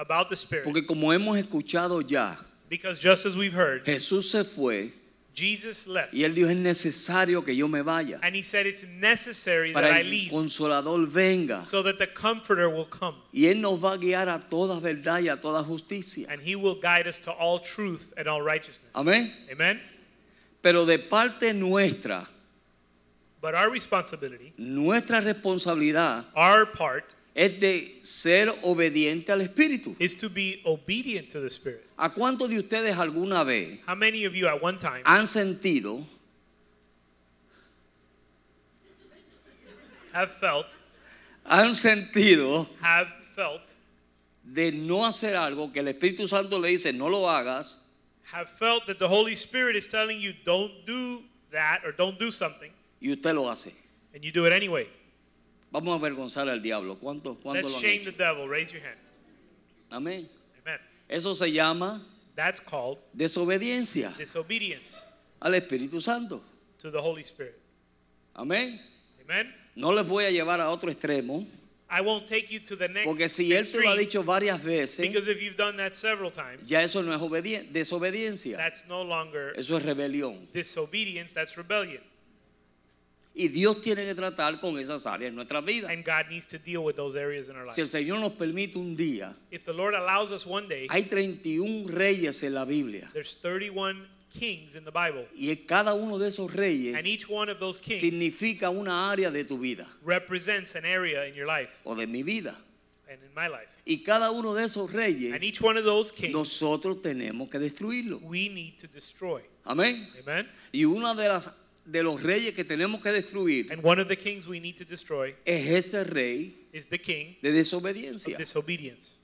about the Spirit. porque como hemos escuchado ya, Because just as we've heard, Jesús se fue Jesus left. y él dijo es necesario que yo me vaya And he said it's necessary that I leave consolador venga so that the Comforter will come. y él nos va a guiar a toda verdad y a toda justicia. And he will guide us to all truth and all righteousness. Amén. Amen? Pero de parte nuestra, But our responsibility, nuestra responsabilidad our part, es de ser obediente al Espíritu. is to be obedient to the Spirit. ¿A cuántos de ustedes alguna vez How many of you at one time han sentido, have felt, han sentido have felt, de no hacer algo que el Espíritu Santo le dice no lo hagas have felt that the Holy Spirit is telling you don't do that or don't do something, y usted lo hace? and you do it anyway? Vamos a avergonzar al diablo. ¿Cuántos, Let's lo han shame hecho? the devil. Raise your hand. Amén. Amen. Eso se llama That's called desobediencia disobedience al Espíritu Santo. to the Holy Spirit. Amén. Amen. No les voy a llevar a otro extremo, I won't take you to the next porque si él te lo ha dicho varias veces, because if you've done that several times, ya eso no es obedien- desobediencia, that's no longer eso es rebelión. disobedience, that's rebellion. Y Dios tiene que tratar con esas áreas en nuestra vida. And God needs to deal with those areas in our life. Si el Señor nos permite un día, If the Lord allows us one day, hay 31 reyes en la Biblia, there's 31 kings in the Bible, y cada uno de esos reyes and each one of those kings significa una área de tu vida represents an area in your life o de mi vida. and in my life. Y cada uno de esos reyes And each one of those kings nosotros tenemos que destruirlo. we need to destroy. Amén. Amen. Y una de las de los reyes que tenemos que destruir And one of the kings we need to destroy es ese rey is the king de of desobediencia. disobedience.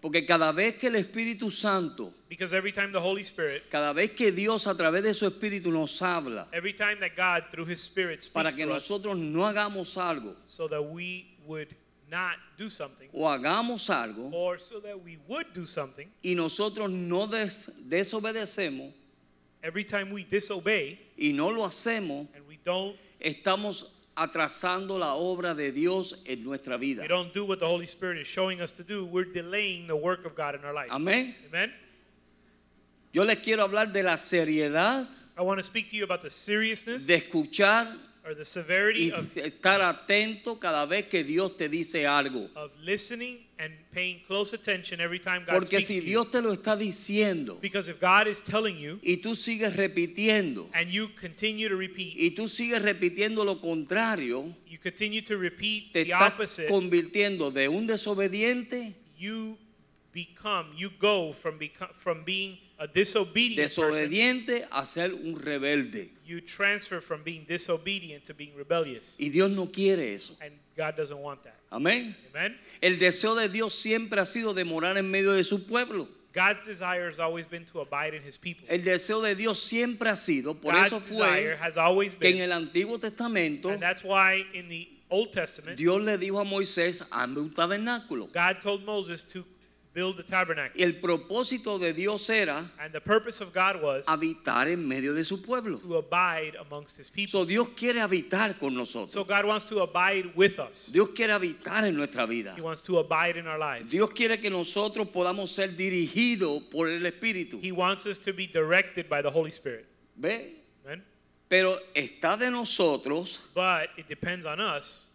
Porque cada vez que el Espíritu Santo, Because every time the Holy Spirit, cada vez que Dios a través de su Espíritu nos habla every time that God through his Spirit para speaks que to us, nosotros no hagamos algo so that we would not do something, o hagamos algo or so that we would do something, y nosotros no des- desobedecemos every time we disobey y no lo hacemos, and we don't estamos atrasando la obra de Dios en nuestra vida. we don't do what the Holy Spirit is showing us to do, we're delaying the work of God in our life. Amén. Amen. Yo les quiero hablar de la seriedad I want to speak to you about the seriousness de escuchar or the severity y of, estar atento cada vez que Dios te dice algo. of listening and paying close attention every time God Porque speaks si to Dios you. te lo está diciendo Because if God is telling you y tú sigues repitiendo and you continue to repeat, y tú sigues repitiendo lo contrario, you continue to repeat te the estás opposite, convirtiendo de un desobediente, you become, you go from beco- from being a disobedient person, desobediente a ser un rebelde. you transfer from being disobedient to being rebellious. Y Dios no quiere eso. And God doesn't want that. Amén. Amen. El deseo de Dios siempre ha sido de morar en medio de su pueblo. God's desire has always been to abide in his people. El deseo de Dios siempre ha sido, por God's eso fue always que en been, el Antiguo Testamento and that's why in the Old Testament, Dios le dijo a Moisés, hazme un tabernáculo. God told Moses to build a tabernacle. Y el propósito de Dios era And the purpose of God was habitar en medio de su pueblo. to abide amongst his people. So, Dios quiere habitar con So nosotros. God wants to abide with us. Dios quiere habitar en nuestra vida. He wants to abide in our lives. Dios quiere que nosotros podamos ser dirigidos por el Espíritu. He wants us to be directed by the Holy Spirit. ¿Ve? Amen? Pero está de nosotros But it depends on us,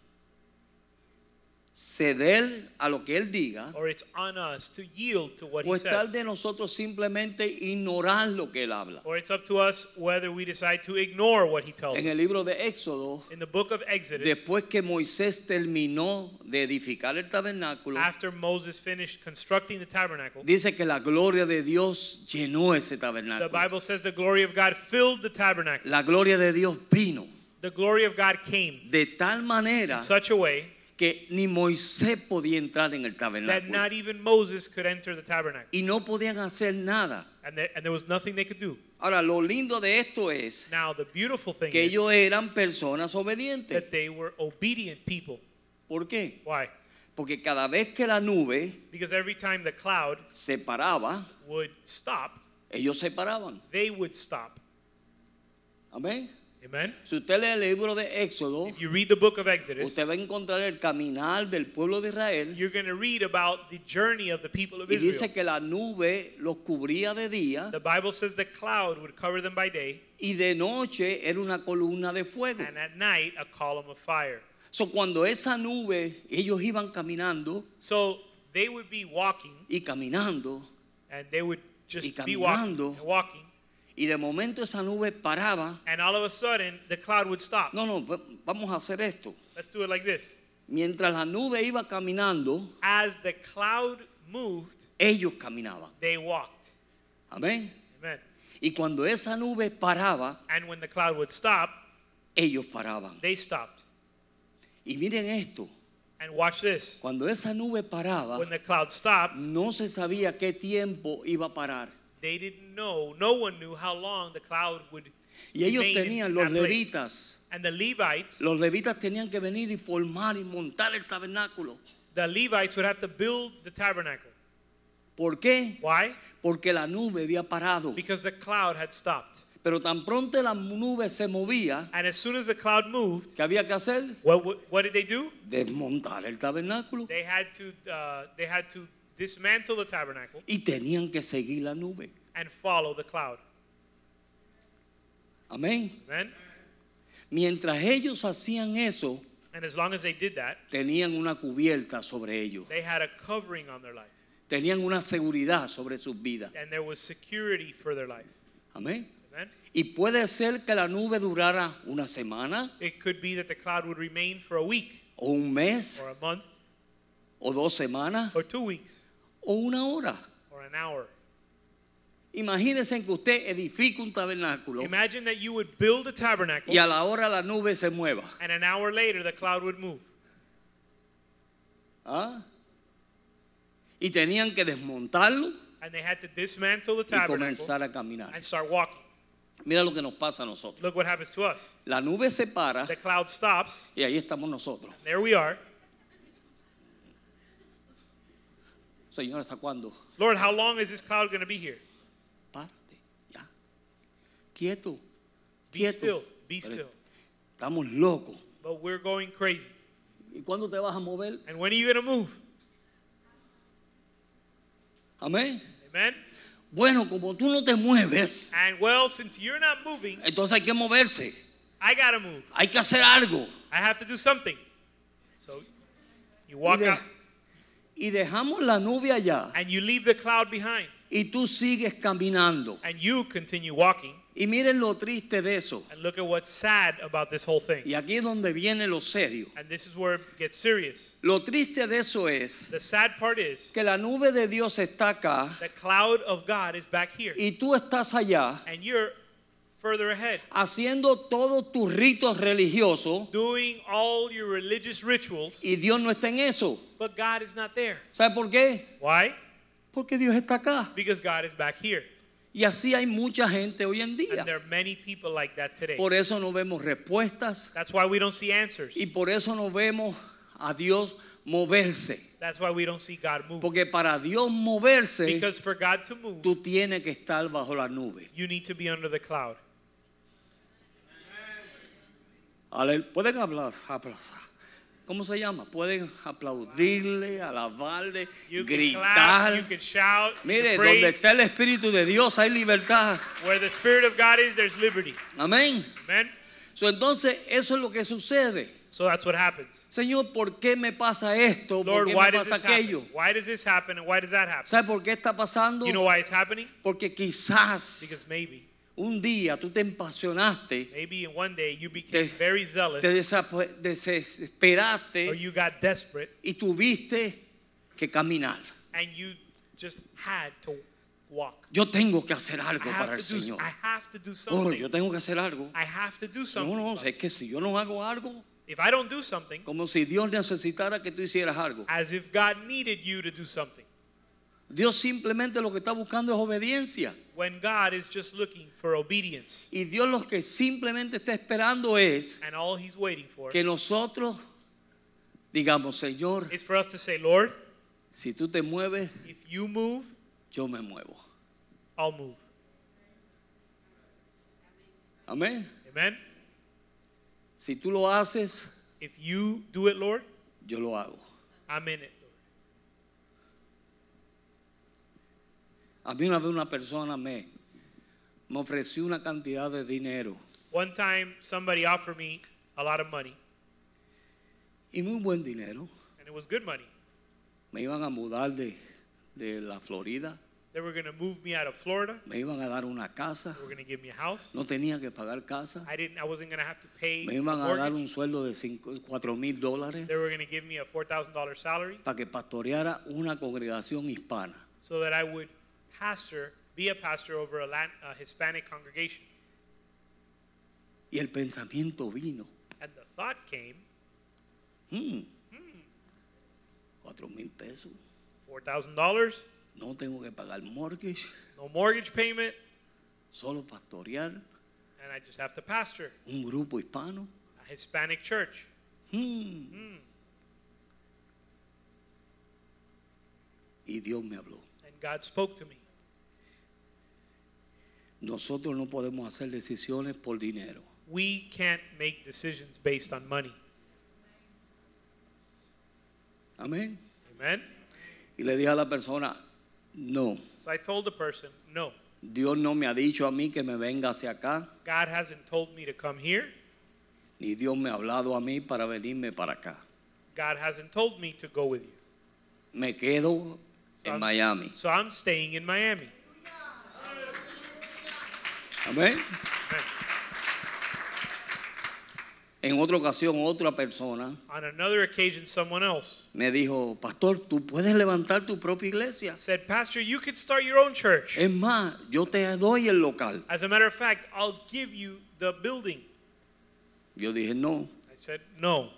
ceder a lo que Él diga or it's on us to yield to what o He estar says. de nosotros simplemente ignorar lo que Él habla. Or it's up to us whether we decide to ignore what He tells En el us. libro de Éxodo, In the book of Exodus, después que Moisés terminó de edificar el tabernáculo, after Moses finished constructing the tabernacle, dice que la gloria de Dios llenó ese the tabernáculo. Bible says the glory of God filled the tabernacle. La gloria de Dios vino The glory of God came de tal manera in such a way que ni Moisés podía entrar en el that tabernáculo. not even Moses could enter the tabernacle. Y no podían hacer nada. And there, and there was nothing they could do. Ahora, lo lindo de esto es Now, the beautiful thing que is ellos eran personas obedientes. that they were obedient people. ¿Por qué? Why? Porque cada vez que la nube Because every time the cloud se paraba, would stop, ellos se paraban. they would stop. Amén. Amen? Si usted lee el libro de Éxodo, If you read the book of Exodus, usted va a encontrar el caminar del pueblo de Israel you're going to read about the journey of the people of y dice Israel. que la nube los cubría de día The Bible says the cloud would cover them by day, y de noche era una columna de fuego. and at night a column of fire. So, cuando esa nube, ellos iban caminando So they would be walking, y caminando and they would just be walking walking, y de momento esa nube paraba. and all of a sudden the cloud would stop. No, no, va- vamos a hacer esto. Let's do it like this. Mientras la nube iba caminando, As the cloud moved, ellos caminaban. they walked. Amén. Amen. Y cuando esa nube paraba, And when the cloud would stop, ellos paraban. they stopped. Y miren esto, And watch this. cuando esa nube paraba, When the cloud stopped, no se sabía qué tiempo iba a parar. They didn't know, no one knew how long the cloud would Y ellos remain in tenían, los that place. levitas, And the Levites, los levitas tenían que venir y formar y montar el tabernáculo. the Levites would have to build the tabernacle. ¿Por qué? Why? Porque la nube había parado. Because the cloud had stopped. Pero tan pronto la nube se movía, And as soon as the cloud moved, ¿qué había que hacer? what, what, what did they do? Desmontar el tabernáculo. They had to uh, they had to dismantle the tabernacle Y tenían que seguir la nube. and follow the cloud. Amén. Amen. Mientras ellos hacían eso, And as long as they did that, tenían una cubierta sobre ellos. they had a covering on their life, Tenían una seguridad sobre sus vidas. and there was security for their life. Amén. Amen. Y puede ser que la nube durara una semana It could be that the cloud would remain for a week o un mes or a month o dos semanas or two weeks o una hora. or an hour. Imagínense que usted edifica un tabernáculo Imagine that you would build a tabernacle y a la hora la nube se mueva. and an hour later the cloud would move. ¿Ah? Y tenían que desmontarlo And they had to dismantle the y tabernacle comenzar a caminar. and start walking. Mira lo que nos pasa a nosotros. Look what happens to us. La nube se para The cloud stops. y ahí estamos nosotros. There we are. Señor, ¿hasta cuándo? Lord, how long is this cloud going to be here? Párate, ya. Quieto. Be Quieto. still. Be Pero still. Estamos locos. But we're going crazy. ¿Y cuándo te vas a mover? And when are you going to move? Amén. Amen. Bueno, como tú no te mueves, And well, since you're not moving, entonces hay que moverse. I got to move. Hay que hacer algo. I have to do something. So you walk de- out y dejamos la nube allá and you leave the cloud behind y tú sigues caminando. and you continue walking. Y miren lo triste de eso. And look at what's sad about this whole thing. Y aquí es donde viene lo serio. And this is where it gets serious. Lo triste de eso es The sad part is que la nube de Dios está acá the cloud of God is back here y tú estás allá and you're further ahead haciendo todos tus ritos religiosos doing all your religious rituals, y Dios no está en eso. but God is not there. ¿Sabe por qué? Why? Porque Dios está acá. Because God is back here. Y así hay mucha gente hoy en día. And there are many people like that today. Por eso no vemos respuestas That's why we don't see answers. y por eso no vemos a Dios moverse. That's why we don't see God move. Porque para Dios moverse, Because for God to move, tú tienes que estar bajo la nube. you need to be under the cloud. Pueden hablar. ¿Cómo se llama? Pueden aplaudirle, alabarle, You can clap, gritar. you can shout, Mire, donde está el Espíritu de Dios hay libertad. Where the Spirit of God is, there's liberty. Amén. Amen? So, entonces, eso es lo que sucede. So that's what happens. Señor, ¿por qué me pasa esto? ¿Por qué why me does pasa this aquello? happen? Why does this happen and why does that happen? ¿Sabe por qué está pasando? You know why it's happening? Porque quizás Because maybe, un día tú te apasionaste, maybe one day you became Te- very zealous te desap- or desesperaste you got desperate y tuviste que caminar. and you just had to walk. Yo tengo que hacer algo para el do, Señor. I have to do Oh, something. yo tengo que hacer algo. I have to do No, something. no, about es que si yo no hago algo, it. If I don't do something, como si Dios necesitara que tú hicieras algo. as if God needed you to do something, Dios simplemente lo que está buscando es obediencia. when God is just looking for obedience. Y Dios lo que simplemente está esperando es And all He's waiting for que nosotros digamos, Señor, is for us to say, Lord, si tú te mueves, if you move, yo me muevo. I'll move. Amén. Amen? Si tú lo haces, If you do it, Lord, yo lo hago. I'm in it, A mí una vez una persona me, me ofreció una cantidad de dinero One time, somebody offered me a lot of money, y muy buen dinero. and it was good money. Me iban a mudar de, de la Florida, They were going to move me out of Florida. me iban a dar una casa, They were going to give me a house. no tenía que pagar casa, I didn't. I wasn't going to have to pay me iban a dar un sueldo de cinco, cuatro mil dólares They were going to give me a four thousand dollars salary para que pastoreara una congregación hispana. so that I would pastor, be a pastor over a, Lat- a Hispanic congregation. Y el pensamiento vino, And the thought came, "Hmm, cuatro mil pesos, four thousand dollars, no tengo que pagar mortgage, no mortgage payment, solo pastorear and I just have to pastor un grupo hispano. a Hispanic church. Hmm. Y Dios me habló. And God spoke to me. Nosotros no podemos hacer decisiones por dinero. We can't make decisions based on money. Amén. Amen. Y le dije a la persona, no, So I told the person, no, Dios no me ha dicho a mí que me venga hacia acá, God hasn't told me to come here. ni Dios me ha hablado a mí para venirme para acá. God hasn't told me to go with you. Me quedo So en I'm- Miami. So I'm staying in Miami. Amén. En otra ocasión, otra persona On another occasion, someone else me dijo, pastor, tú puedes levantar tu propia iglesia. said, Pastor, you could start your own church. Es más, yo te doy el local. As a matter of fact, I'll give you the building. Yo dije, no, I said, No,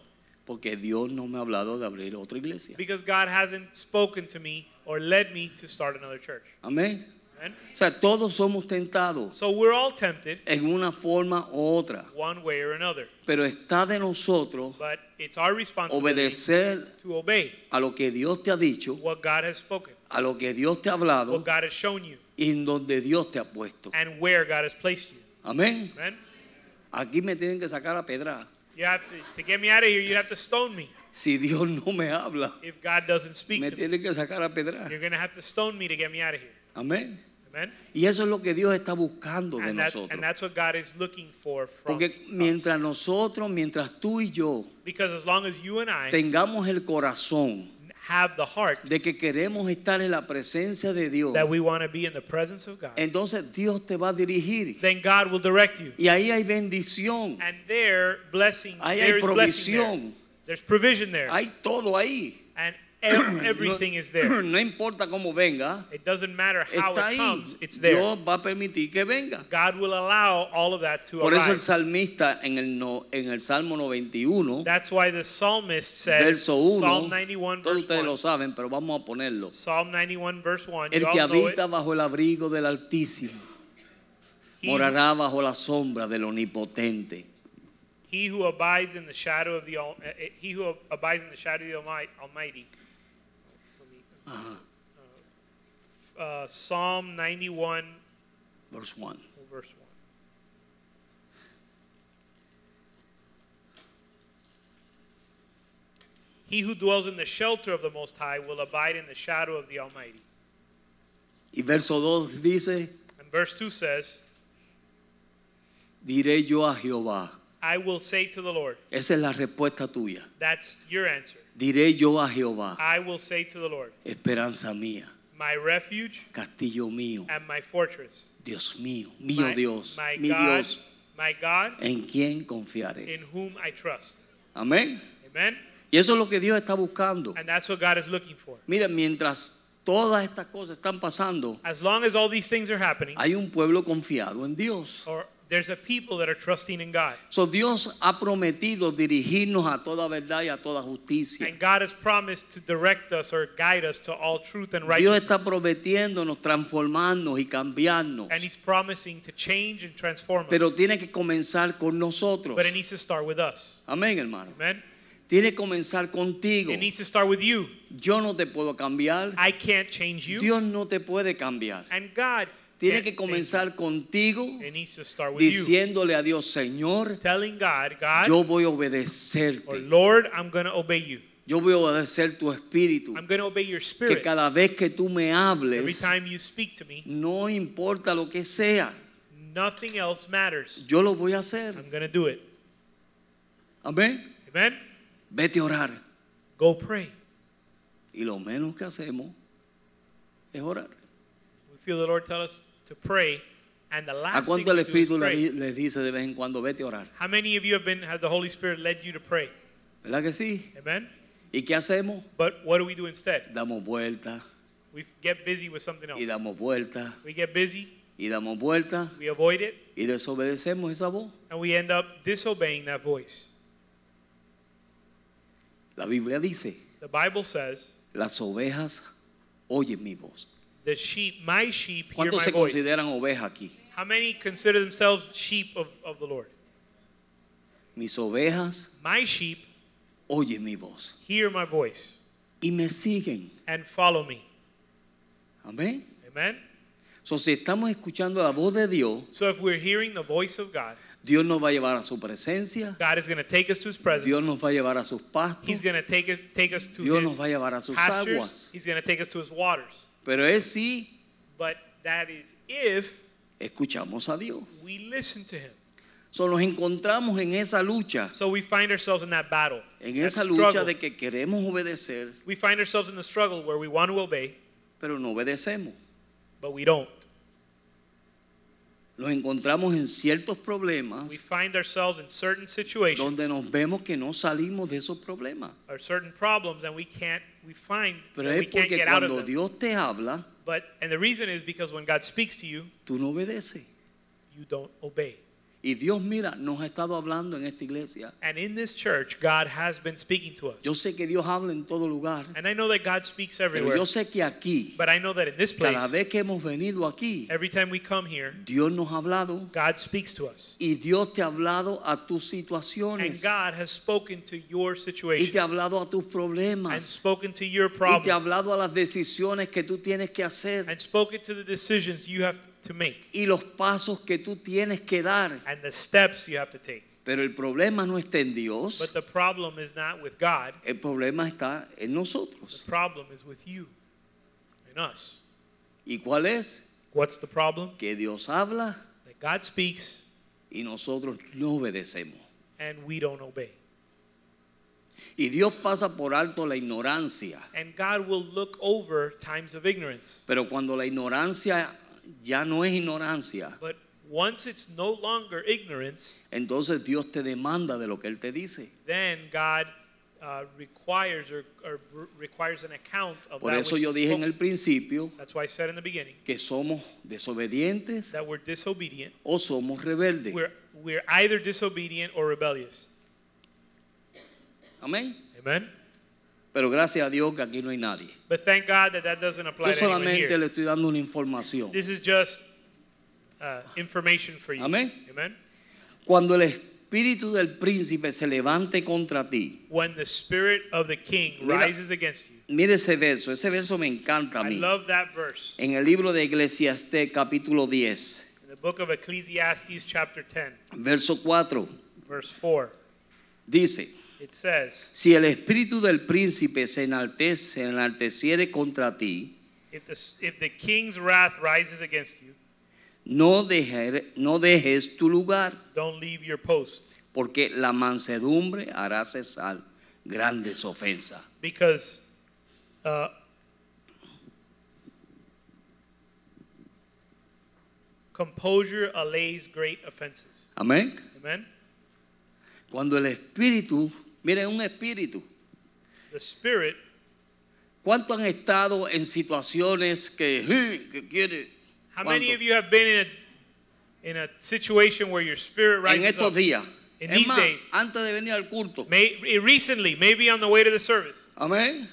porque Dios no me ha hablado de abrir otra iglesia. because God hasn't spoken to me or led me to start another church. Amén. O sea, todos somos tentados So we're all tempted en una forma u otra, one way or another. pero está de nosotros But it's our obedecer to obey a lo que Dios te ha dicho, what God has spoken, a lo que Dios te ha hablado what God has shown you, y en donde Dios te ha puesto. and where God has placed you. Amén. Amen? Aquí me tienen que sacar a pedra. You have to, to get me out of here, you have to stone me. Si Dios no me habla, If God doesn't speak me to me, tienen que sacar a pedra. you're going to have to stone me to get me out of here. Amén. Amen? Y eso es lo que Dios está buscando de And, that, nosotros. and that's what God is looking for from Porque us. mientras nosotros, mientras tú y yo Because as long as you and I tengamos el corazón have the heart de que queremos estar en la presencia de Dios, that we want to be in the presence of God, entonces Dios te va a dirigir. then God will direct you. Y ahí hay bendición, And there, blessing, Ahí there hay is blessing there. provisión, There's provision there. hay todo ahí. and ev- everything is there. No importa cómo venga, It doesn't matter how está it ahí. comes, it's there. Dios va a permitir que venga. God will allow all of that to Por eso el salmista en el, no- en el Salmo 91, That's why the psalmist said, verso 1, Psalm 91 todos verse ustedes 1. lo saben, pero vamos a ponerlo. Psalm 91 verse 1. El que habita bajo el abrigo del Altísimo He, morará bajo la sombra del Omnipotente. he who abides in the shadow of the uh, uh, he who abides in the shadow of the Almi- Almighty. Me- uh, Psalm 91 Verse 1. verse 1. He who dwells in the shelter of the Most High will abide in the shadow of the Almighty. Y verso 2 dice, And verse 2 says, diré yo a Jehová. I will say to the Lord, Esa es la respuesta tuya. that's your answer. Diré yo a Jehová, I will say to the Lord, esperanza mía, my refuge castillo mío, and my fortress, Dios mío, mío my, Dios, my mi God, Dios, my God, en quien confiaré. in whom I trust. Amén. Amen. Y eso es lo que Dios está buscando. And that's what God is looking for. Mira, mientras todas estas cosas están pasando, As long as all these things are happening, hay un pueblo confiado en Dios. or There's a people that are trusting in God. So, Dios ha prometido dirigirnos a toda verdad y a toda justicia. And God has promised to direct us or guide us to all truth and Dios está righteousness. prometiéndonos transformarnos y cambiarnos. And He's promising to change and transform Pero us. tiene que comenzar con nosotros. But it needs to start with us. Amén, hermano. Amen? Tiene que comenzar contigo. It needs to start with you. Yo no te puedo cambiar. I can't change you. Dios no te puede cambiar. And God Tiene que comenzar contigo diciéndole a Dios, Señor, Telling God, God, yo voy a obedecerte. Lord, I'm going to obey you. Yo voy a obedecer tu espíritu. I'm going to obey your Que cada vez que tú me Every hables, time you speak to me, no importa lo que sea, nothing else matters. yo lo voy a hacer. I'm going to do it. Amén. Amen? Vete a orar. Go pray. Y lo menos que hacemos es orar. Feel the Lord tell us to pray, and the ¿A last thing cuánto el Espíritu le les dice de vez en cuando, vete a orar? How many of you have been have the Holy Spirit led you to pray? ¿Verdad que sí? Amen? ¿Y qué hacemos? But what do we do instead? Damos vuelta We get busy with something y else. damos vuelta We get busy, y damos vuelta we avoid it, y desobedecemos esa voz. and we end up disobeying that voice. La Biblia dice, The Bible says, las ovejas oyen mi voz. "The sheep, my sheep, hear ¿Cuántos my se voice." consideran ovejas aquí? How many consider themselves sheep of, of the Lord? Mis ovejas My sheep oyen mi voz hear my voice y me siguen. and follow me. Amén. Amen. So, si estamos escuchando la voz de Dios, So if we're hearing the voice of God, Dios nos va a llevar a su presencia, God is going to take us to His presence. Dios nos va a llevar a sus pastos, He's going to take it, take us to Dios His nos va a llevar a sus pastures. aguas. He's going to take us to His waters. Pero es si But that is if escuchamos a Dios. we listen to Him. So, nos encontramos en esa lucha, So we find ourselves in that battle, en that esa lucha struggle. de que queremos obedecer, We find ourselves in the struggle where we want to obey, pero no obedecemos. but we don't. Nos encontramos en ciertos We problemas find ourselves in certain situations donde nos vemos que no salimos de esos problemas. or certain problems, and we can't. We find Pero es we can't porque get out of cuando them. Dios te habla, But and the reason is because when God speaks to you, tú no obedeces. you don't obey. Y Dios, mira, nos ha estado hablando en esta iglesia. And in this church, God has been speaking to us. Yo sé que Dios habla en todo lugar, And I know that God speaks pero everywhere. yo sé que aquí, But I know that in this place, cada vez que hemos venido aquí, every time we come here, Dios nos ha hablado God speaks to us. y Dios te ha hablado a tus And God has spoken to your y te situation ha hablado a tus and spoken to your y te ha problem hablado a las decisiones que tú tienes que hacer and spoken to the decisions you have to make y los pasos que tú tienes que dar. and the steps you have to take. Pero el problema no está en Dios, But the problem is not with God, el problema está en the nosotros. problem is with you and us. ¿Y cuál es? What's the problem? Que Dios habla That God speaks y nosotros no obedecemos. and we don't obey. Y Dios pasa por alto la ignorancia. And God will look over times of ignorance. Pero cuando la ignorancia ya no es ignorancia, But once it's no longer ignorance, entonces Dios te demanda de lo que Él te dice. then God uh, requires or, requires an account of Por that eso which yo dije en el principio That's why I said in the beginning que somos desobedientes that we're disobedient. o somos rebeldes. We're, we're either disobedient or rebellious. Amén. Amen? Pero gracias a Dios que aquí no hay nadie. But thank God that that doesn't apply Yo to anyone solamente here. le estoy dando una información. This is just uh, information for you. Amén. Amen? Cuando el espíritu del príncipe se levante contra ti, When the spirit of the king Mira. rises against you. mire ese verso, ese verso me encanta a I mí. love that verse. En el libro de Eclesiastés capítulo 10, In the book of Ecclesiastes, chapter 10, verso 4, verse 4, dice, says, si el espíritu del príncipe se enaltece, enalteciere contra ti, if the, if the king's wrath rises against you, no, dejer- no dejes tu lugar, don't leave your post. porque la mansedumbre hará cesar grandes ofensas. Because uh, composure allays great offenses. Amén. Amen? Cuando el espíritu, mire, un espíritu. The spirit, ¿Cuántos han estado en situaciones que, "Hey, que quiere? how many of you have been in in a situation where your spirit en rises estos up. días. In Es these más, days. antes de venir al culto. May, recently, maybe on the way to the service. Amén.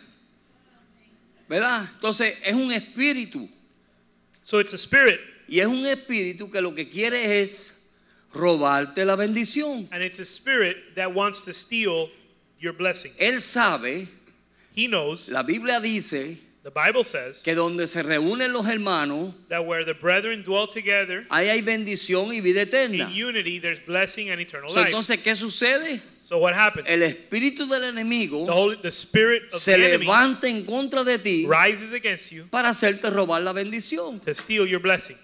¿Verdad? Entonces es un espíritu. So it's a spirit, Y es un espíritu que lo que quiere es robarte la bendición. and it's a spirit that wants to steal your blessing. Él sabe, He knows, la Biblia dice the Bible says, que donde se reúnen los hermanos, that where the brethren dwell together ahí hay bendición y vida eterna. in unity, there's blessing and eternal So, life. entonces, ¿qué sucede? So what happens? El espíritu del enemigo The, Holy, the spirit of se the levanta en contra de ti rises against you para hacerte robar la bendición. to steal your blessing.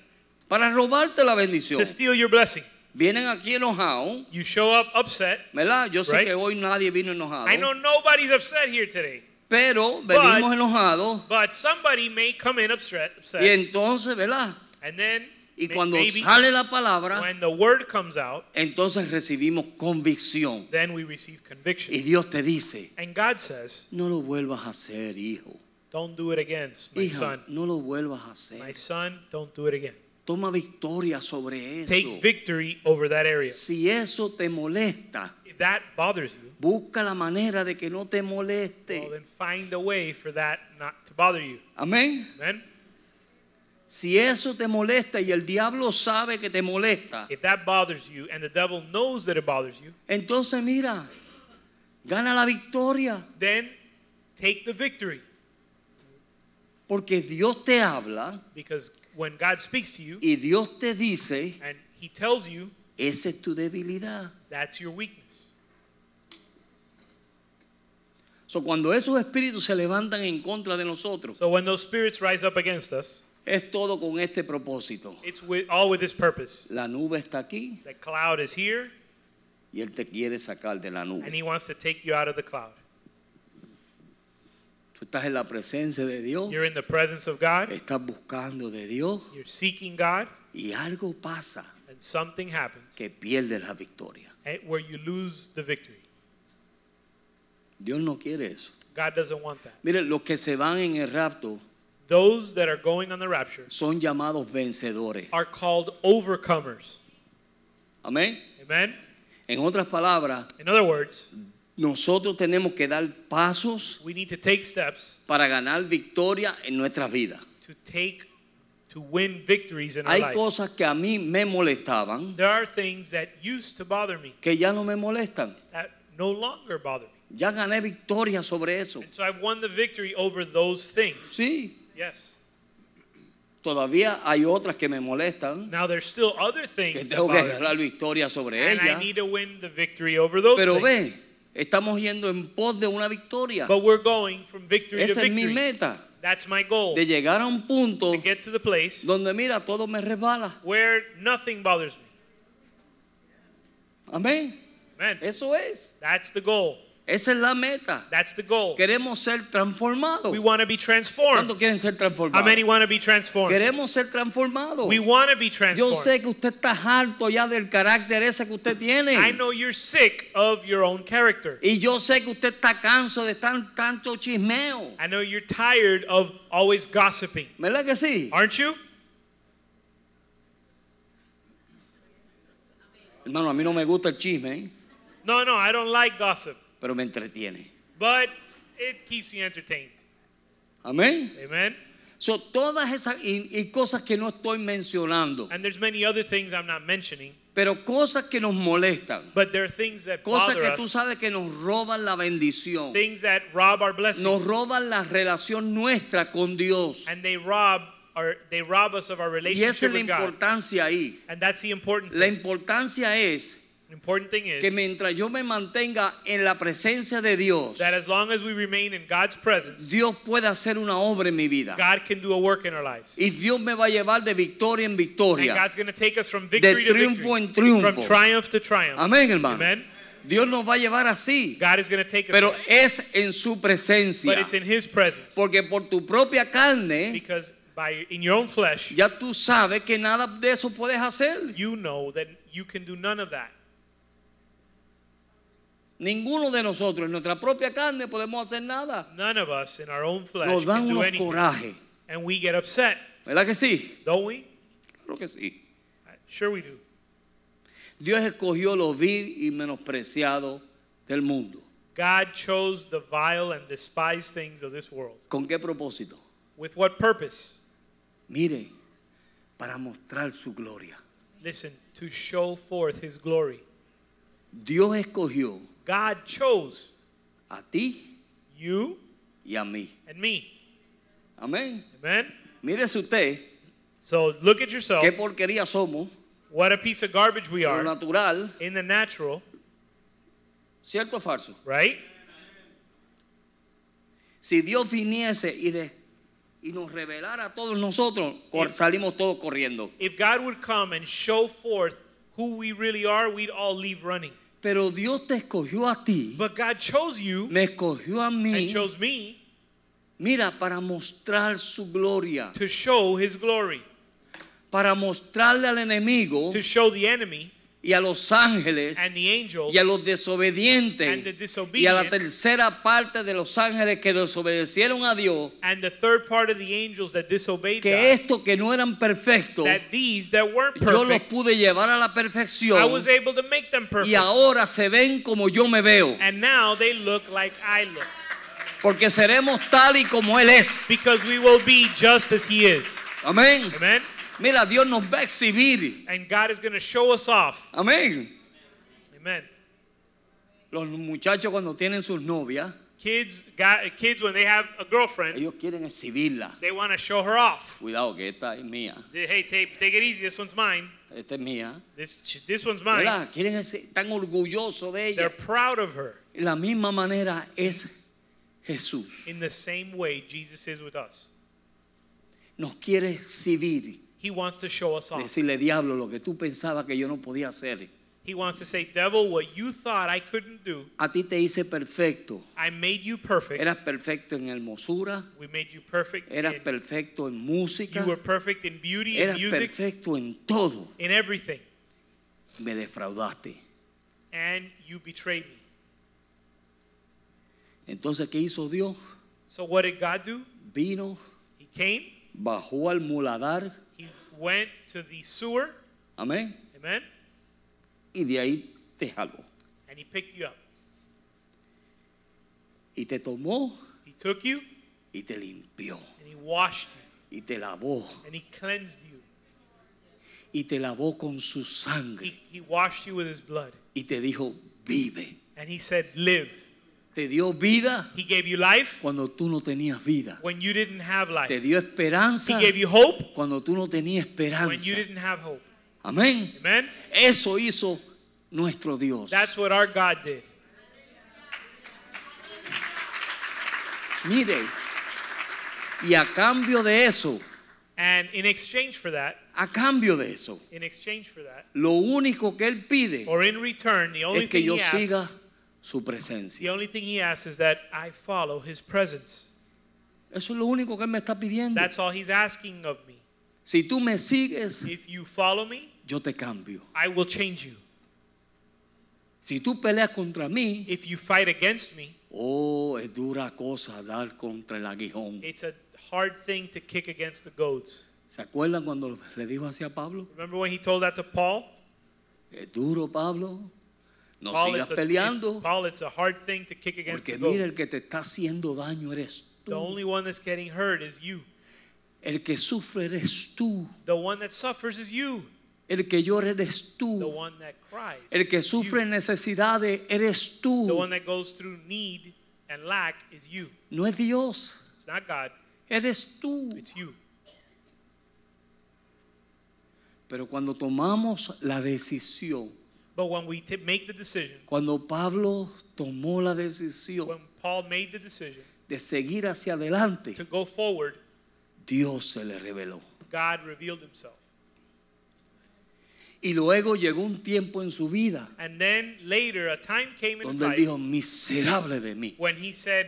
Para robarte la To bendición. steal your blessing. Vienen aquí enojados, You show up upset. ¿verdad? Yo sé Right. que hoy nadie vino enojado. I know nobody's upset here today, Pero venimos But- enojados but somebody may come in upset, upset y entonces, ¿verdad? and then Y cuando maybe sale la palabra, when the word comes out, entonces recibimos convicción. then we receive conviction. Y Dios te dice, And God says, no lo vuelvas a hacer, hijo. don't do it again, my Hija, son. no lo vuelvas a My hacer. son, don't do it again. Toma victoria sobre eso. Take victory over that area. Si eso te molesta, If that bothers you, busca la manera de que no te moleste. well, then find a way for that not to bother you. Amén. Amen? Si eso te molesta y el diablo sabe que te molesta, If that bothers you and the devil knows that it bothers you, entonces mira, gana la victoria. then take the victory. Porque Dios te habla Because when God speaks to you y Dios te dice, and He tells you esa es tu debilidad. that's your weakness. So, cuando esos espíritus se levantan en contra de nosotros, So when those spirits rise up against us, es todo con este propósito. it's with, all with this purpose. La nube está aquí The cloud is here y Él te quiere sacar de la and nube. He wants to take you out of the cloud. Tú estás en la presencia de Dios, You're in the presence of God, estás buscando de Dios you're seeking God, y algo pasa and something happens que pierdes la victoria. where you lose the victory. Dios no quiere eso. God doesn't want that. Mire, los que se van en el rapto Those that are going on the rapture son llamados vencedores. are called overcomers. Amén. Amen? En otras palabras, In other words, nosotros tenemos que dar pasos we need to take steps para ganar victoria en nuestras vidas. to take to win victories in our Hay life. cosas que a mí me molestaban There are things that used to bother me que ya no me molestan. that no longer bother me. Ya gané victoria sobre eso. And so I've won the victory over those things. Sí, Yes. todavía hay otras que me molestan, Now there's still other que things that tengo que bother me, ganar victoria sobre and I ellas. need to win the victory over those Pero things. ve, estamos yendo en pos de una victoria. But we're going from victory to Esa es mi victory. meta, That's my goal. de llegar a un punto To get to the place donde mira, todo me resbala. where nothing bothers me. Amén. Eso es. that's the goal. Esa es la meta. That's the goal. Queremos ser transformados. We want to be transformed. ¿Cuántos quieren ser How transformados? many want to be transformed? Queremos ser transformados. We want to be Yo transformed. sé que usted está harto ya del carácter ese que usted tiene. I know you're sick of your own character. Y yo sé que usted está canso de tan, tanto chismeo. I know you're tired of always gossiping. ¿Verdad que sí? Aren't you? Hermano, a mí no me gusta el chisme, ¿eh? No, no, I don't like gossip, pero me entretiene. but it keeps me entertained. Amén. Amen. So, todas esas y, y cosas que no estoy mencionando, And there's many other things I'm not mentioning, pero cosas que nos molestan, but there are things that cosas que tú sabes que nos roban la bendición, things that rob our blessing, nos roban la relación nuestra con Dios. and they rob our, they rob us of our Y esa relationship es la importancia ahí. And that's the important La importancia es important thing que is mientras yo me mantenga en la presencia de Dios, that as long as we remain in God's presence, Dios puede hacer una obra en mi vida. God can do a work in our lives. Y Dios me va a llevar de victoria en And victoria. God's going to take us from victory to triunfo victory, en triunfo. from triumph to triumph. Amén, hermano. Amen. Dios nos va a llevar así. God is going to take us, Pero es en su presencia. but it's in His presence. Porque por tu propia carne, Because by in your own flesh, ya tú sabes que nada de eso puedes hacer. you know that you can do none of that. Ninguno de nosotros en nuestra propia carne podemos hacer nada. None of us in our own flesh Nos dan can do unos anything. corajes. And we get upset, ¿Verdad que sí? don't we? Claro que sí. Sure, we do. Dios escogió lo vil y menospreciado del mundo. God chose the vile and despised things of this world. ¿Con qué propósito? With what purpose? Mire, para mostrar su gloria. Listen, to show forth his glory. Dios escogió God chose a ti you y a mí. and me. Amén. Amen? Mírese usted So look at yourself. qué porquería somos, What a piece of garbage we lo are natural, in the natural, ¿cierto o falso? right? Si Dios viniese y, de- y nos revelara a todos nosotros, cor- salimos todos corriendo. If God would come and show forth who we really are, we'd all leave running. Pero Dios te escogió a ti, But God chose you me escogió a and mí, chose me mira, para mostrar su gloria, to show his glory, para mostrarle al enemigo to show the enemy y a los ángeles and the angels y a los desobedientes And the y a la tercera parte de los ángeles que desobedecieron a Dios, and the third part of the angels that disobeyed que estos que no eran perfectos, that these that weren't yo los perfect, pude llevar a la I perfección was able to make them perfect. y ahora se ven como yo me veo, And now they look like I look. porque seremos tal y como Él es. Because we will be just as he is. Amén. Mira, Dios nos va a exhibir. And God is going to show us off. Amén. Amen. Los muchachos cuando tienen sus novias, Kids, got, kids when they have a girlfriend, ellos quieren exhibirla. they want to show her off. Cuidado que esta es mía, They- hey, take, take it easy. This one's mine. esta es mía. This, this one's mine. ¿Verdad? Quieren ese- tan orgullosos de They're ella. proud of her. La misma manera es Jesús. In the same way Jesus is with us. Nos quiere exhibir. He wants to show us off. Decirle, diablo, lo que tú pensabas que yo no podía hacer. He wants to say, Devil, what you thought I couldn't do, A ti te hice perfecto. I made you perfect. Eras perfecto en hermosura. We made you perfect. Eras in- perfecto en música. you were perfect in beauty and Eras music, perfecto en todo. in everything. Me defraudaste. And you betrayed me. Entonces, ¿qué hizo Dios? So what did God do? Vino, He came, bajó al muladar. Went to the sewer, Amén. amen, Y de ahí te jaló. and he picked you up. Y te tomó He took you y te limpió. and he washed you Y te lavó. and he cleansed you. Y te lavó con su He, he washed you with his blood. Y te dijo, vive. And he said, Live. Te dio vida He gave you life cuando tú no tenías vida. when you didn't have life. Te dio He esperanza gave you hope cuando tú no tenías when you esperanza. didn't have hope. Amén. Amen? Eso hizo nuestro Dios. That's what our God did. Mire, y a cambio de eso, And in exchange for that, a cambio de eso, in exchange for that, lo único que Él pide or in return, the only es que thing yo he siga asks, su presencia. the only thing he asks is that I follow his presence. Eso es lo único que Él me está pidiendo. That's all he's asking of me. Si tú me sigues, If you follow me, yo te cambio. I will change you. Si tú peleas contra mí, If you fight against me, oh, es dura cosa dar contra el aguijón. it's a hard thing to kick against the goads. ¿Se acuerdan cuando le dijo así a Pablo? Remember when he told that to Paul? Es duro, Pablo. No Paul, sigas it's a, peleando. Paul, it's a hard thing to kick against Porque the mira, el que te está haciendo daño eres The tú. only one that's getting hurt is you. El que sufre eres tú. The one that suffers is you. El que llora eres The tú. one that cries. El que sufre you. necesidades eres The tú. one that goes through need and lack is you. No es Dios. It's not God, Eres tú. it's you. Pero cuando tomamos la decisión, But when we make the decision, cuando Pablo tomó la decisión when Paul made the decision de seguir hacia adelante, to go forward, Dios se le reveló. God revealed himself. Y luego llegó un tiempo en su vida And then later, a time came in his donde él life dijo, miserable de mí. when he said,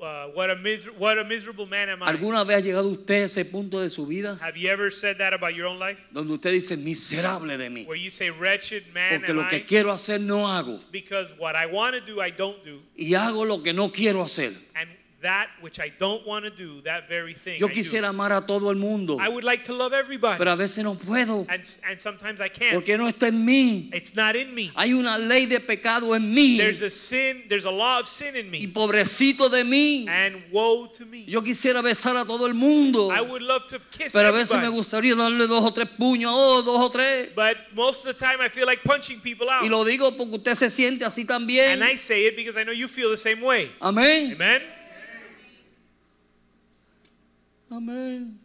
uh, what, a miser- what a miserable man am I. ¿Alguna vez ha llegado usted a ese punto de su vida Have you ever said that about your own life? donde usted dice, miserable de mí? Where you say, wretched man Porque am lo que I? quiero hacer no hago Because what I want to do, I don't do. y hago lo que no quiero hacer. And that which I don't want to do, that very thing. Yo I do. quisiera amar a todo el mundo, I would like to love everybody, pero a veces no puedo, and and sometimes I can't. porque no está en mí. It's not in me. Hay una ley de pecado en mí There's a sin. There's a law of sin in y me, pobrecito de mí. and woe to me. Yo quisiera besar a todo el mundo, I would love to kiss pero a veces me everybody, gustaría darle dos o tres puños, oh, dos o tres. but most of the time I feel like punching people out. Y lo digo porque usted se siente así también. And I say it because I know you feel the same way. Amén. Amen. Amén.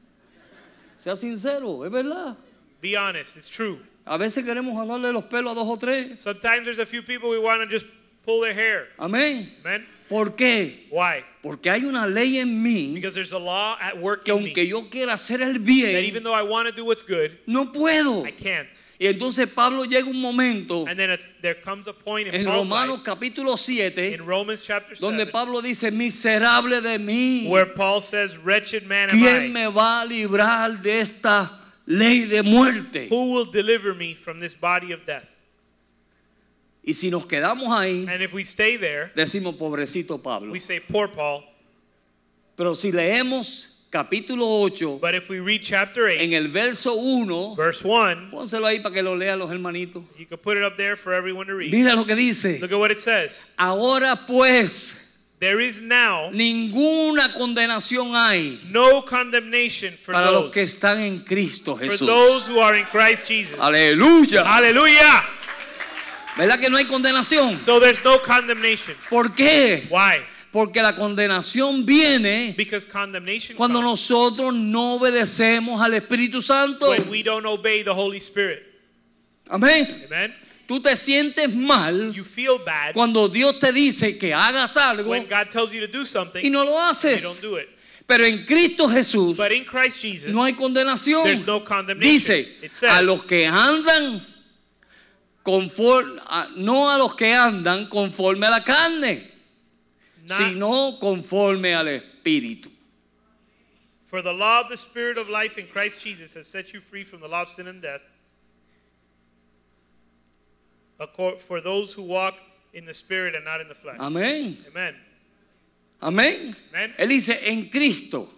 Sea sincero, es verdad. Be honest. It's true. A veces queremos jalarle los pelos a dos o tres. Sometimes there's a few people we want to just pull their hair. Amén. Amen. ¿Por qué? Why? Porque hay una ley en mí Because there's a law at work que in me aunque yo quiera hacer el that bien, even though I want to do what's good, no puedo. I can't. Y entonces Pablo llega un momento And then there comes a point in en Paul's Romanos life, capítulo 7 in Romans chapter donde 7, Pablo dice, miserable de mí, where Paul says, "Wretched man am ¿quién I? me va a librar de esta ley de muerte? Who will deliver me from this body of death?" Y si nos quedamos ahí, And if we stay there, decimos, pobrecito Pablo. we say, "Poor Paul." Pero si leemos capítulo 8, But if we read chapter 8, en el verso 1, verse 1, pónselo ahí para que lo lean los hermanitos. you can put it up there for everyone to read. Mira lo que dice. Look at what it says. Ahora pues, There is now ninguna condenación hay no condemnation for para los those que están en Cristo for Jesús. those who are in Christ Jesus. Aleluya. Hallelujah. ¿Verdad que no hay condenación? So there's no condemnation. ¿Por qué? Why? Porque la condenación viene Because condemnation cuando comes nosotros no obedecemos al Espíritu Santo. when we don't obey the Holy Spirit. Amén. Amen. Tú te sientes mal You feel bad cuando Dios te dice que hagas algo when God tells you to do something y no lo you haces. don't do it. Pero en Cristo Jesús But in Christ Jesus, no hay condenación. no condemnation. Dice, says, a los que andan conforme, no a los que andan conforme a la carne, not, sino conforme al Espíritu. for the law of the Spirit of life in Christ Jesus has set you free from the law of sin and death. For those who walk in the Spirit and not in the flesh. Amén. Amen. Amén. Amen. Él dice, en Cristo,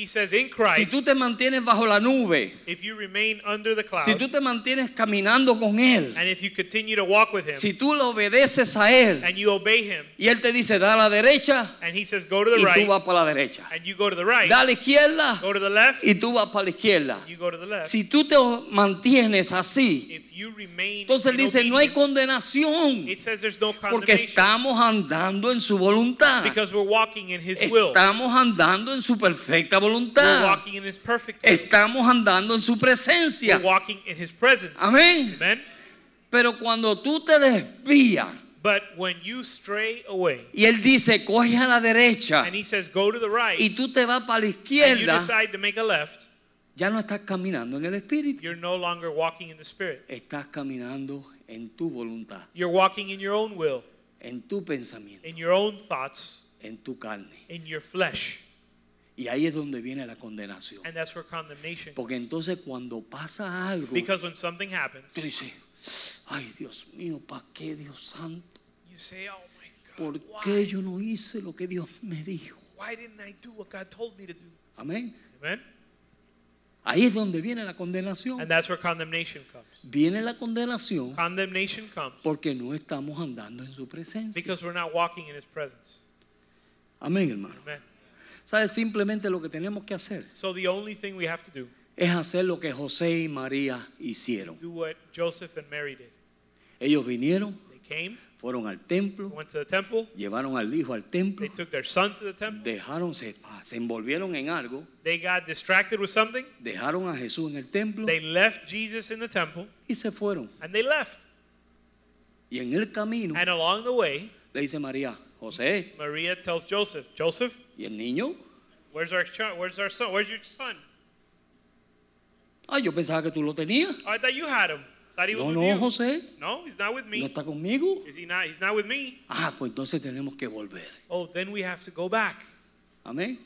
He says, in si Christ, tú te mantienes bajo la nube, if you remain under the cloud, si tú te mantienes caminando con Él, and if you continue to walk with Him, si tú le obedeces a Él, and you obey Him, y Él te dice, da a la derecha, and He says, go to the y tú right, vas para la derecha. and you go to the right, Da a la izquierda, go to the left, y tú vas para la izquierda. you go to the left. Si tú te mantienes así, If you remain entonces dice, no hay condenación, it says there's no porque condemnation estamos andando en su voluntad. because we're walking in His will. Estamos andando en su perfecta We're voluntad. walking in His perfect will. Estamos andando en su presencia. Amén. Amen. Pero cuando tú te desvías But when you stray away, y Él dice, coge a la derecha and He says, go to the right, y tú te vas para la and you izquierda, decide to make a left, ya no estás caminando en el Espíritu. you're no longer walking in the Spirit. Estás caminando en tu voluntad, You're walking in your own will, en tu pensamiento, in your own thoughts, en tu carne. in your flesh. Y ahí es donde viene la condenación. And that's where condemnation Porque entonces cuando pasa algo, Because when something happens, tú dices, ay Dios mío, ¿para qué Dios santo? you say, oh my ¿Por God, qué why? yo no hice lo que Dios me dijo? Why didn't I do what God told me to do? Amén. Amen? Ahí es donde viene la condenación. And that's where condemnation comes. Viene la condenación Condemnation comes porque no estamos andando en su presencia. because we're not walking in His presence. Amén, hermano. Amen. ¿Sabes? Simplemente lo que tenemos que hacer So the only thing we have to do, es hacer lo que José y María hicieron. do what Joseph and Mary did. Ellos vinieron, They came, fueron al templo, went to the temple, llevaron al hijo al templo, they took their son to the temple, dejaron, se, se envolvieron en algo, they got distracted with something, dejaron a Jesús en el templo they left Jesus in the temple, y se fueron. and they left. Y en el camino And along the way, le dice María, José, Maria tells Joseph, Joseph, ¿y el niño? where's our child? Where's our son? Where's your son? Ah, yo pensaba que tú lo tenías. I thought you had him. Thought he was No, with no, you. José, No, he's not with no me. está conmigo. Is he not? He's not with me. Ah, pues entonces tenemos que volver. Oh, then we have to go back. Amén.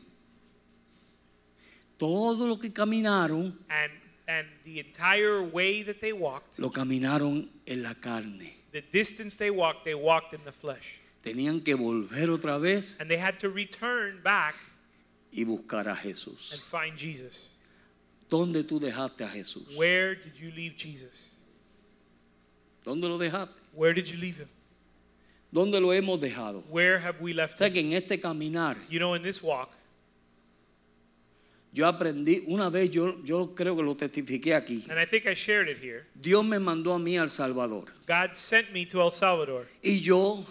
Todo lo que caminaron, And and the entire way that they walked, lo caminaron en la carne. the distance they walked, they walked in the flesh. tenían que volver otra vez and they had to return back y buscar a and Jesús. find Jesus. ¿Dónde tú dejaste a Jesús? Where did you leave Jesus? ¿Dónde lo dejaste? Where did you leave him? ¿Dónde lo hemos dejado? Where have we O left sea him? que en este caminar You know, in this walk, yo aprendí, una vez yo, yo creo que lo testifiqué aquí, and I think I shared it here, Dios me mandó a mí al Salvador God sent me to El Salvador. y yo,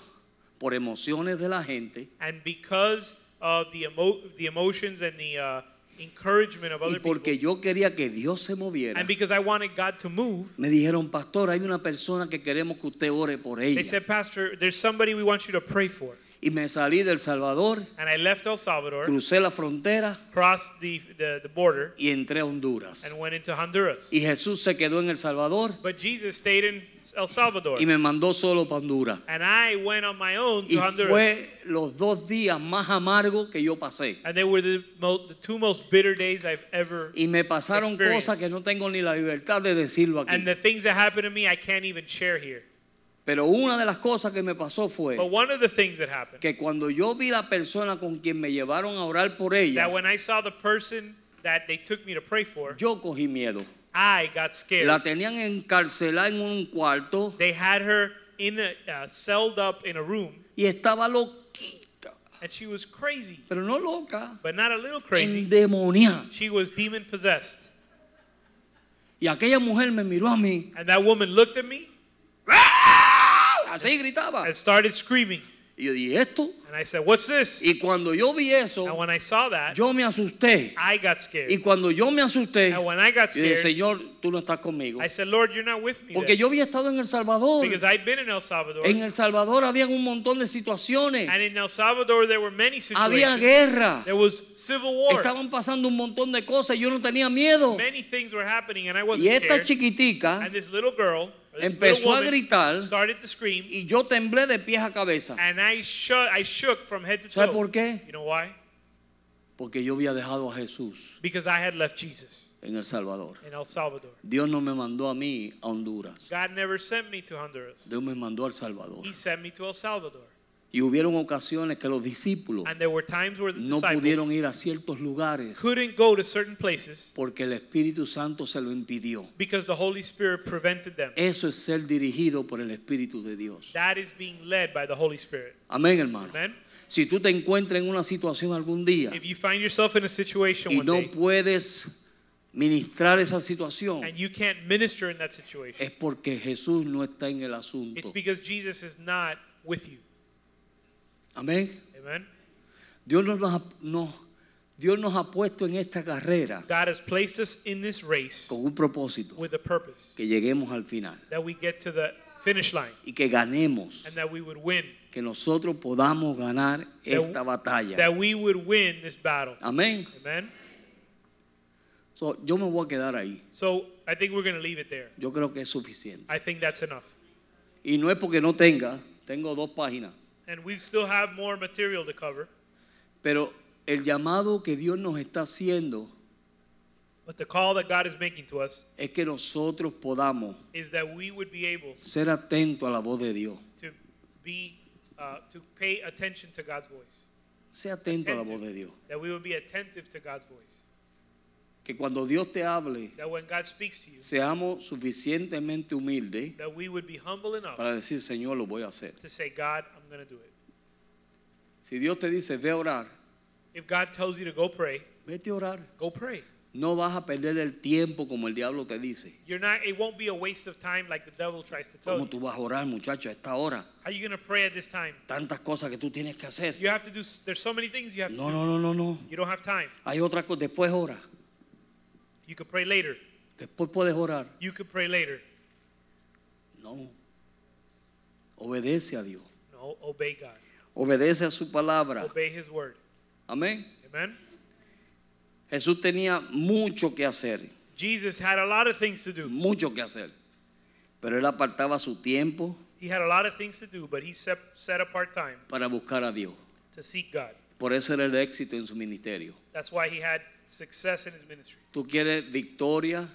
por emociones de la gente And because of the, emo- the emotions and the uh, encouragement of y other porque people, yo quería que Dios se moviera, and because I wanted God to move, me dijeron, pastor, hay una persona que queremos que usted ore por they ella. said, Pastor, there's somebody we want you to pray for. Y me salí del Salvador, And I left El Salvador, crucé la frontera crossed the, the, the border, y entré a Honduras. and went into Honduras. Y Jesús se quedó en El Salvador But Jesus stayed in El Salvador. y me mandó solo para Honduras. And I went on my own Y to Honduras. fue los dos días más amargos que yo pasé. And they were the, mo- the two most bitter days I've ever. Y me pasaron cosas que no tengo ni la libertad de decirlo aquí. And the things that happened to me, I can't even share here. Pero una de las cosas que me pasó fue But one of the things that happened, que cuando yo vi la persona con quien me llevaron a orar por ella, that when I saw the person that they took me to pray for, yo cogí miedo. I got scared. La tenían encarcelada en un cuarto They had her in a, uh, celled up in a room, y estaba loquita, and she was crazy, pero no loca, but not a little crazy. endemoniada. She was demon possessed. Y aquella mujer me miró a mí, And that woman looked at me así gritaba. and started screaming. Y yo dije, ¿esto? And I said, What's this? Y cuando yo vi eso, And when I saw that, yo me asusté. I got scared. Y cuando yo me asusté, And when I got yo dije, scared, Señor, tú no estás conmigo. I said, Lord, you're not with me. Porque then." yo había estado en El Salvador. Because I'd been in El Salvador. En El Salvador había un montón de situaciones. And in El Salvador, there were many Había situations. guerra. There was civil war. Estaban pasando un montón de cosas y yo no tenía miedo. Many things were happening, and I wasn't Y esta scared. chiquitica, And this little girl, empezó a gritar. started to scream, y yo temblé de pies a cabeza. and I shook, I shook from head to toe. ¿Sabe por qué? You know why? Porque yo había dejado a Jesús Because I had left Jesus en El Salvador. in El Salvador. Dios no me mandó a mí a Honduras. God never sent me to Honduras. Dios me mandó a El Salvador. Y hubieron ocasiones que los discípulos And there were times where the no pudieron ir a ciertos lugares couldn't go to certain places porque el Espíritu Santo se lo impidió. because the Holy Spirit prevented them. Eso es ser dirigido por el Espíritu de Dios. That is being led by the Holy Spirit. Amén, hermano. Amen. Si tú te encuentras en una situación algún día If you find yourself in a situation y no day puedes ministrar esa situación, and you can't minister in that situation, es porque Jesús no está en el it's asunto. because Jesus is not with you. Amén. Amen. Dios nos, ha- nos- Dios nos ha puesto en esta carrera God has placed us in this race con un propósito, with a purpose que lleguemos al final that we get to the finish line y que ganemos, and that we would win, que nosotros podamos ganar esta batalla. that we would win this battle. Amén. Amen. So, yo me voy a quedar ahí. So I think we're going to leave it there. Yo creo que es suficiente. I think that's enough. Y no es porque no tenga, tengo dos páginas, And we still have more material to cover. pero el llamado que Dios nos está haciendo But the call that God is making to us es que nosotros podamos is that we would be able ser atentos a la voz de Dios. to be uh, to pay attention to God's voice. Sea atento a la voz de Dios. That we would be attentive to God's voice. Que cuando Dios te hable, That when God speaks to you, seamos suficientemente humildes that we would be humble enough para decir, Señor, lo voy a hacer. to say, God, I'm going to do it. Si Dios te dice, ve a orar, If God tells you to go pray, vete a orar. go pray. No vas a perder el tiempo como el diablo te dice. You're not. It won't be a waste of time like the devil tries to tell ¿Cómo you. tú vas a orar, muchacho, a esta hora? How are you going to pray at this time? Tantas cosas que tú tienes que hacer. You have to do. There's so many things you have to No, do. no, no, no, no. You don't have time. Hay otra cosa. Después ora. You could pray later. Después puedes orar. You could pray later. No. Obedece a Dios. Obey God. Obedece a su palabra. Obey His word. Amén. Amen. Jesús tenía mucho que hacer. Jesus had a lot of things to do. Mucho que hacer. Pero él apartaba su tiempo He had a lot of things to do, but he set, set apart time para buscar a Dios. to seek God. Por eso era el éxito en su ministerio. That's why he had success in his ministry. Tú quieres victoria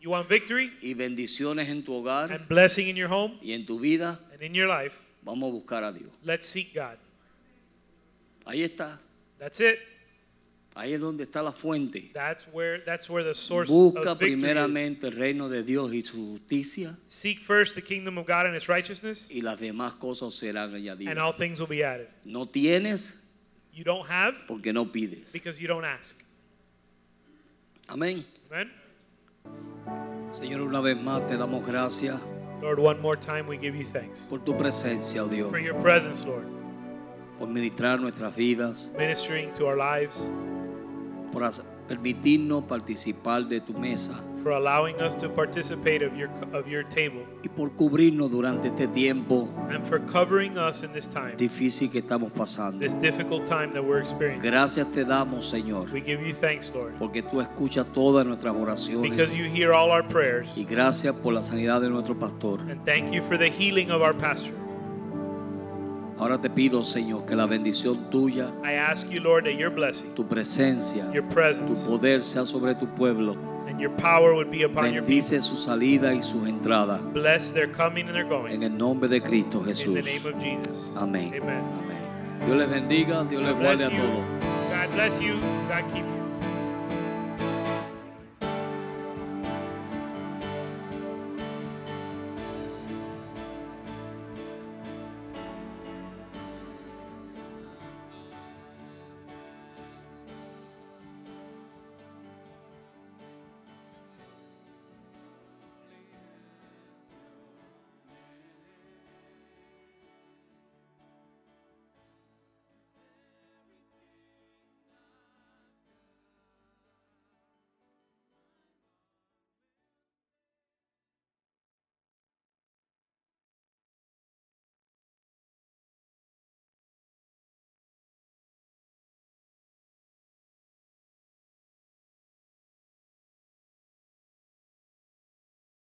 You want victory y bendiciones en tu hogar and blessing in your home y en tu vida. and in your life. Vamos a buscar a Dios. Let's seek God. Ahí está. That's it. Ahí es donde está la fuente. That's where that's where the source Busca of victory is. primeramente el reino de Dios y su justicia Seek first the kingdom of God and His righteousness, y las demás cosas serán and añadidas. all things will be added. No tienes You don't have porque no pides. because you don't ask. Amén. Amen. Señor, una vez más te damos gracias Lord, one more time we give you thanks por tu presencia, oh Dios, for your presence, Lord, por ministrar nuestras vidas, ministering to our lives, por hacer- permitirnos participar de tu mesa for allowing us to participate of your of your table, y por cubrirnos durante este tiempo and for covering us in this time, difícil que estamos pasando. this difficult time that we're experiencing. Gracias te damos, Señor, We give you thanks, Lord, porque tú escuchas todas nuestras oraciones because you hear all our prayers, y gracias por la sanidad de nuestro pastor. and thank you for the healing of our pastor. Ahora te pido, Señor, que la bendición tuya, I ask you, Lord, that your blessing, tu presencia, your tu presence, poder sea sobre tu pueblo. and your power would be upon your people. Bendice su salida y sus entradas. Bless their coming and their En going. el nombre de Cristo In Jesús. the name of Jesus. Amén. Amen. Amén. Dios les bendiga, Dios les Bless guarde a todos. God bless you. God keep you.